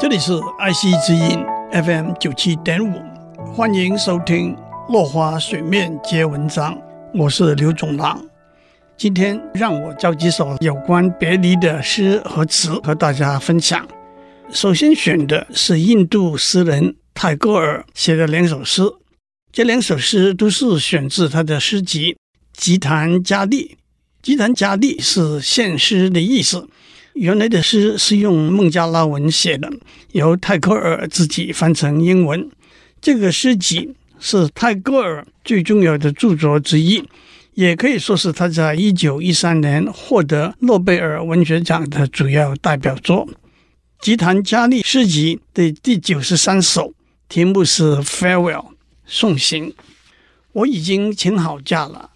这里是爱惜之音 FM 九七点五，欢迎收听《落花水面皆文章》，我是刘总郎。今天让我教几首有关别离的诗和词和大家分享。首先选的是印度诗人泰戈尔写的两首诗，这两首诗都是选自他的诗集《吉檀迦利》。吉檀迦利是献诗的意思。原来的诗是用孟加拉文写的，由泰戈尔自己翻成英文。这个诗集是泰戈尔最重要的著作之一，也可以说是他在一九一三年获得诺贝尔文学奖的主要代表作。《吉檀迦利》诗集的第九十三首，题目是 Farewell，送行。我已经请好假了，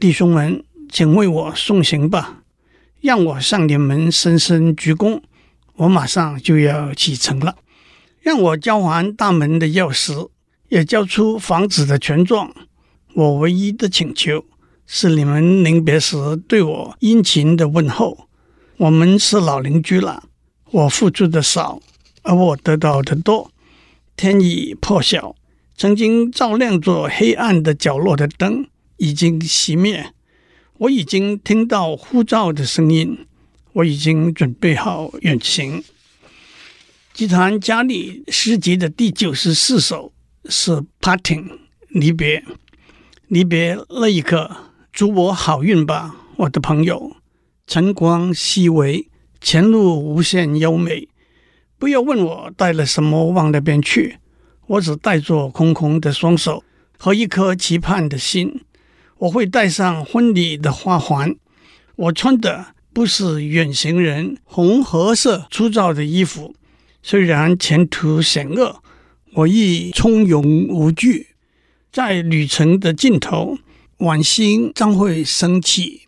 弟兄们，请为我送行吧。让我向你们深深鞠躬，我马上就要启程了。让我交还大门的钥匙，也交出房子的权状。我唯一的请求是你们临别时对我殷勤的问候。我们是老邻居了，我付出的少，而我得到的多。天已破晓，曾经照亮着黑暗的角落的灯已经熄灭。我已经听到呼召的声音，我已经准备好远行。吉檀迦利诗集的第九十四首是 Parting 离别，离别那一刻，祝我好运吧，我的朋友。晨光熹微，前路无限优美。不要问我带了什么往那边去，我只带着空空的双手和一颗期盼的心。我会戴上婚礼的花环。我穿的不是远行人红褐色粗糙的衣服。虽然前途险恶，我亦从容无惧。在旅程的尽头，晚星将会升起，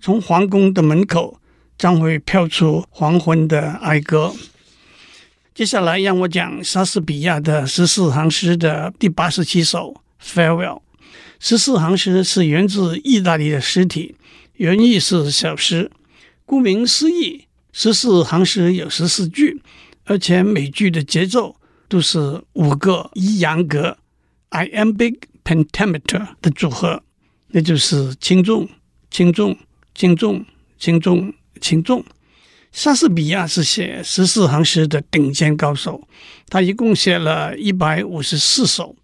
从皇宫的门口将会飘出黄昏的哀歌。接下来，让我讲莎士比亚的十四行诗的第八十七首《Farewell》。十四行诗是源自意大利的诗体，原意是小诗。顾名思义，十四行诗有十四句，而且每句的节奏都是五个一阳格 （iambic pentameter） 的组合，那就是轻重、轻重、轻重、轻重、轻重。莎士比亚是写十四行诗的顶尖高手，他一共写了一百五十四首。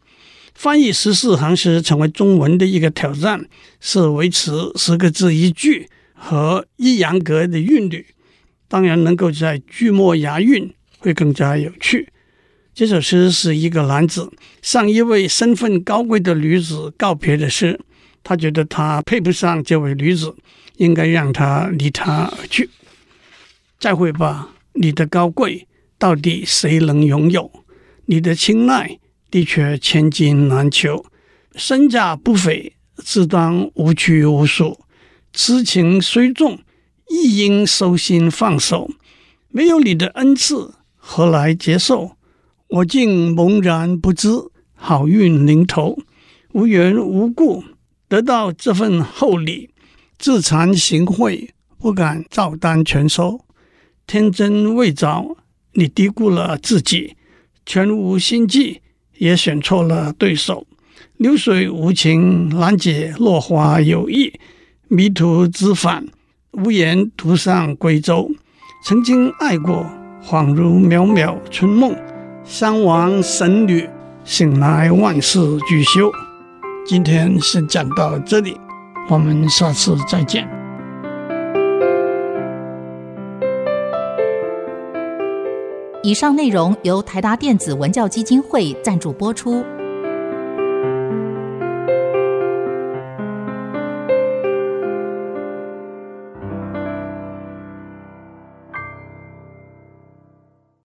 翻译十四行诗成为中文的一个挑战，是维持十个字一句和一阳格的韵律。当然，能够在句末押韵会更加有趣。这首诗是一个男子向一位身份高贵的女子告别的诗，他觉得他配不上这位女子，应该让她离他而去。再会吧，你的高贵到底谁能拥有？你的青睐。的确千金难求，身价不菲，自当无拘无束。痴情虽重，亦应收心放手。没有你的恩赐，何来接受？我竟茫然不知，好运临头，无缘无故得到这份厚礼，自惭形秽，不敢照单全收。天真未早，你低估了自己，全无心计。也选错了对手，流水无情难解落花有意，迷途知返，无言独上归舟。曾经爱过，恍如渺渺春梦，相忘神女，醒来万事俱休。今天先讲到这里，我们下次再见。以上内容由台达电子文教基金会赞助播出。